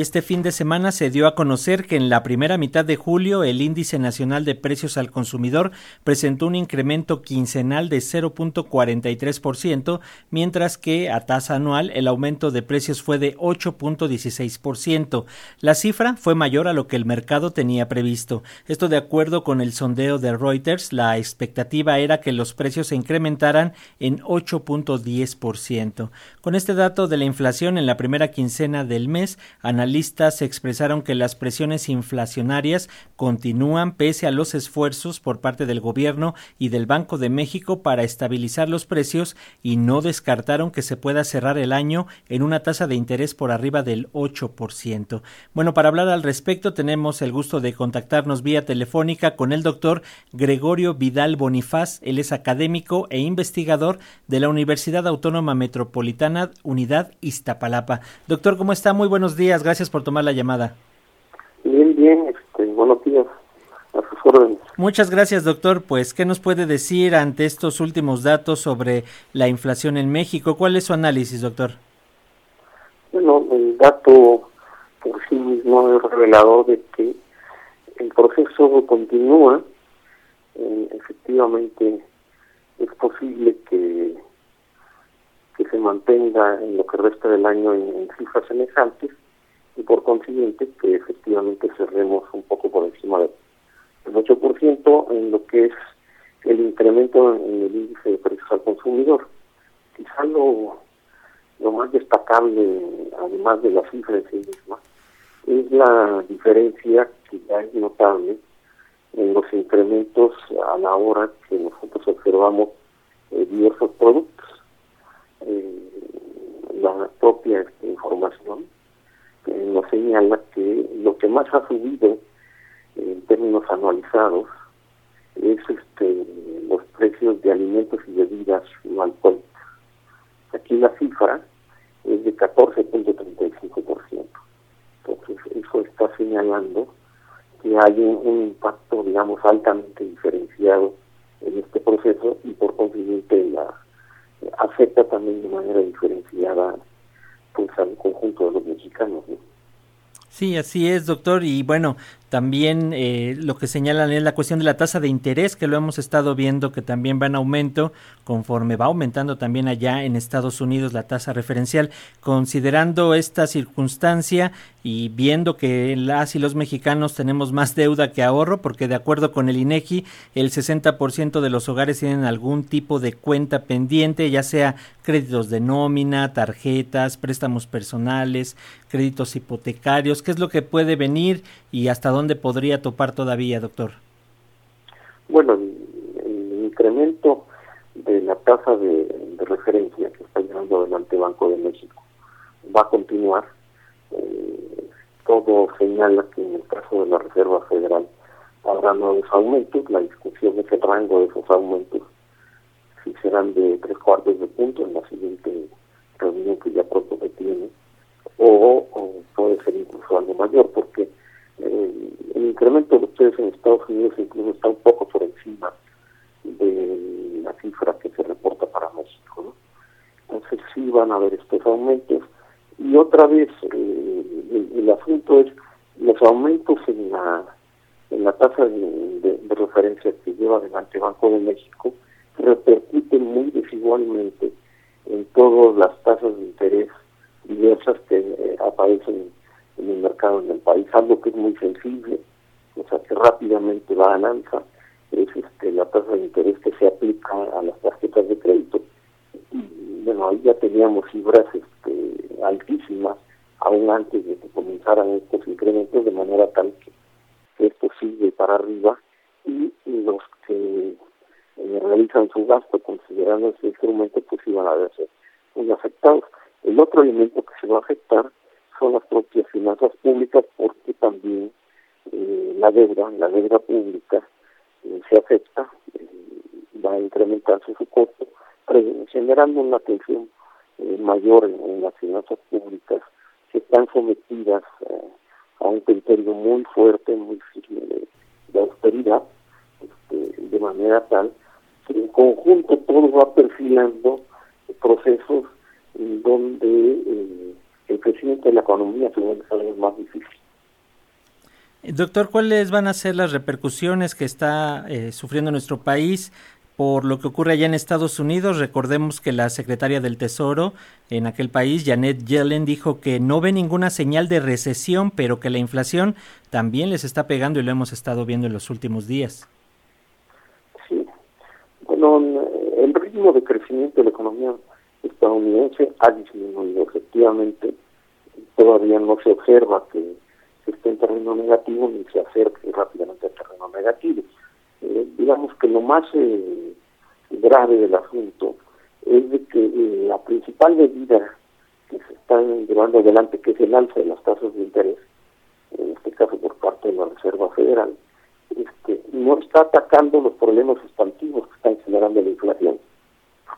Este fin de semana se dio a conocer que en la primera mitad de julio el índice nacional de precios al consumidor presentó un incremento quincenal de 0.43%, mientras que a tasa anual el aumento de precios fue de 8.16%. La cifra fue mayor a lo que el mercado tenía previsto. Esto de acuerdo con el sondeo de Reuters, la expectativa era que los precios se incrementaran en 8.10%. Con este dato de la inflación en la primera quincena del mes, analistas expresaron que las presiones inflacionarias continúan pese a los esfuerzos por parte del gobierno y del Banco de México para estabilizar los precios y no descartaron que se pueda cerrar el año en una tasa de interés por arriba del 8%. Bueno, para hablar al respecto tenemos el gusto de contactarnos vía telefónica con el doctor Gregorio Vidal Bonifaz. Él es académico e investigador de la Universidad Autónoma Metropolitana Unidad Iztapalapa. Doctor, ¿cómo está? Muy buenos días. Gracias Gracias por tomar la llamada. Bien, bien, este, buenos días. A sus órdenes. Muchas gracias, doctor. Pues, ¿qué nos puede decir ante estos últimos datos sobre la inflación en México? ¿Cuál es su análisis, doctor? Bueno, el dato por sí mismo es revelador de que el proceso continúa. Eh, efectivamente, es posible que, que se mantenga en lo que resta del año en cifras semejantes y por consiguiente que efectivamente cerremos un poco por encima del 8% en lo que es el incremento en el índice de precios al consumidor. Quizá lo, lo más destacable, además de la cifra en sí misma, es la diferencia que ya es notable en los incrementos a la hora que nosotros observamos eh, diversos productos. Eh, la propia información nos señala que lo que más ha subido en términos anualizados es este los precios de alimentos y bebidas no alcohólicas. Aquí la cifra es de 14.35%. Entonces, eso está señalando que hay un, impacto, digamos, altamente diferenciado en este proceso y por consiguiente la afecta también de manera diferenciada conjunto de los mexicanos. Sí, así es, doctor. Y bueno, también eh, lo que señalan es la cuestión de la tasa de interés, que lo hemos estado viendo que también va en aumento conforme va aumentando también allá en Estados Unidos la tasa referencial. Considerando esta circunstancia y viendo que las y los mexicanos tenemos más deuda que ahorro, porque de acuerdo con el INEGI, el 60% de los hogares tienen algún tipo de cuenta pendiente, ya sea créditos de nómina, tarjetas, préstamos personales, créditos hipotecarios, ¿qué es lo que puede venir y hasta dónde podría topar todavía, doctor? Bueno, el, incremento de la tasa de, referencia que está llevando adelante Banco de México va a continuar. Eh, todo señala que en el caso de la Reserva Federal habrá nuevos aumentos. La discusión es el rango de esos aumentos, serán de tres cuartos de punto en la siguiente reunión que ya pronto se tiene, o, puede ser incluso algo mayor, porque eh, el incremento de precios en Estados Unidos incluso está un poco por encima de la cifra que se reporta para México. ¿no? Entonces sí van a haber estos aumentos. Y otra vez, eh, el, asunto es los aumentos en la en la tasa de, referencia que lleva adelante Banco de México repercuten muy desigualmente en todas las tasas de interés diversas que eh, aparecen en el mercado en el país, algo que es muy sensible, o sea que rápidamente va a alza, es este, la tasa de interés que se aplica a las tarjetas de crédito. Y bueno, ahí ya teníamos cifras este, altísimas, aún antes de que comenzaran estos incrementos, de manera tal que esto sigue para arriba y los que eh, realizan su gasto considerando ese instrumento, pues iban a verse muy afectados. El otro elemento que se va a afectar son las propias finanzas públicas porque también eh, la deuda, la deuda pública eh, se afecta, va a incrementarse su costo, generando una tensión mayor en, las finanzas públicas que están sometidas a un criterio muy fuerte, muy firme de, austeridad, este, de manera tal en conjunto todo va perfilando procesos donde crecimiento de la economía se vuelve más difícil. Doctor, ¿cuáles van a ser las repercusiones que está eh, sufriendo nuestro país por lo que ocurre allá en Estados Unidos? Recordemos que la secretaria del Tesoro en aquel país, Janet Yellen, dijo que no ve ninguna señal de recesión, pero que la inflación también les está pegando y lo hemos estado viendo en los últimos días. Sí, bueno, el ritmo de crecimiento de la economía estadounidense ha disminuido efectivamente. Todavía no se observa que esté en terreno negativo ni se acerque rápidamente al terreno negativo. Eh, digamos que lo más eh, grave del asunto es de que eh, la principal medida que se está llevando adelante, que es el alza de las tasas de interés, en este caso por parte de la Reserva Federal, este, no está atacando los problemas sustantivos que están generando la inflación.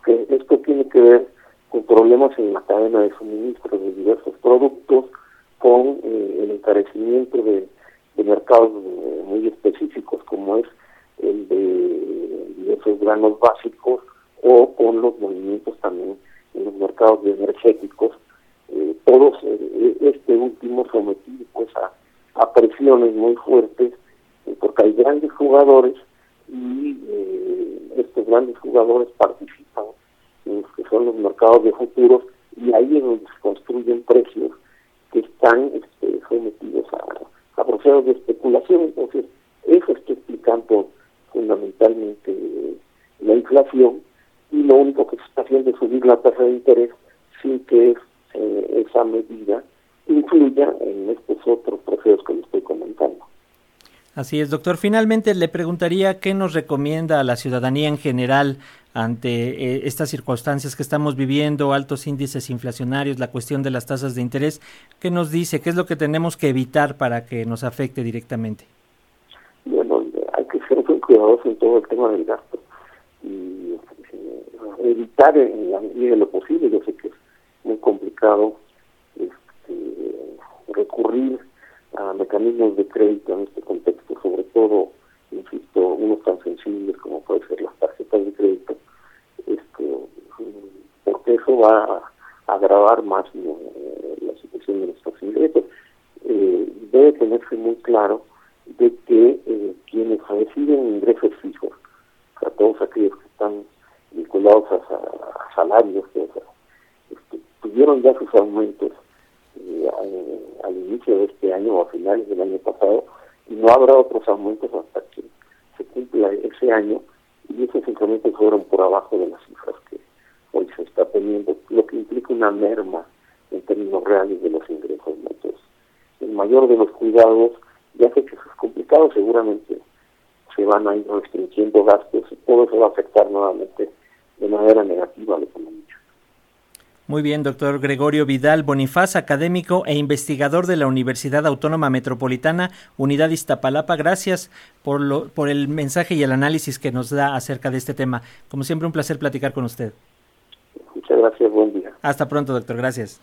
Porque esto tiene que ver con problemas en la cadena de suministro de diversos productos, con eh, el encarecimiento de, mercados eh, muy específicos como es el de diversos granos básicos o con los movimientos también en los mercados energéticos, eh, todos este último sometido pues a, presiones muy fuertes porque hay grandes jugadores y estos grandes jugadores participan que son los mercados de futuros y ahí es donde se construyen precios que están este, sometidos a, procesos de especulación. Entonces, eso está explicando fundamentalmente la inflación y lo único que se está haciendo es subir la tasa de interés sin que eh, esa medida influya en estos otros procesos que le estoy comentando. Así es, doctor. Finalmente le preguntaría qué nos recomienda a la ciudadanía en general ante eh, estas circunstancias que estamos viviendo, altos índices inflacionarios, la cuestión de las tasas de interés. ¿Qué nos dice? ¿Qué es lo que tenemos que evitar para que nos afecte directamente? Bueno, hay que ser muy cuidadosos en todo el tema del gasto y eh, evitar en la medida de lo posible, yo sé que es muy complicado este, recurrir a mecanismos de crédito en este contexto, todo, insisto, unos tan sensibles como puede ser las tarjetas de crédito, este, porque eso va a agravar más la situación de nuestros ingresos. Eh, debe tenerse muy claro de que eh, quienes reciben ingresos fijos, o sea, todos aquellos que están vinculados a, salarios, este, tuvieron ya sus aumentos eh, al inicio de este año o a finales del año pasado y no habrá otros aumentos hasta que se cumpla ese año y esos incrementos fueron por abajo de las cifras que hoy se está teniendo, lo que implica una merma en términos reales de los ingresos netos. El mayor de los cuidados, ya sé que eso es complicado, seguramente se van a ir restringiendo gastos y todo eso va a afectar nuevamente de manera negativa a la economía. Muy bien, doctor Gregorio Vidal Bonifaz, académico e investigador de la Universidad Autónoma Metropolitana, Unidad Iztapalapa. Gracias por, lo, por el mensaje y el análisis que nos da acerca de este tema. Como siempre, un placer platicar con usted. Muchas gracias, buen día. Hasta pronto, doctor. Gracias.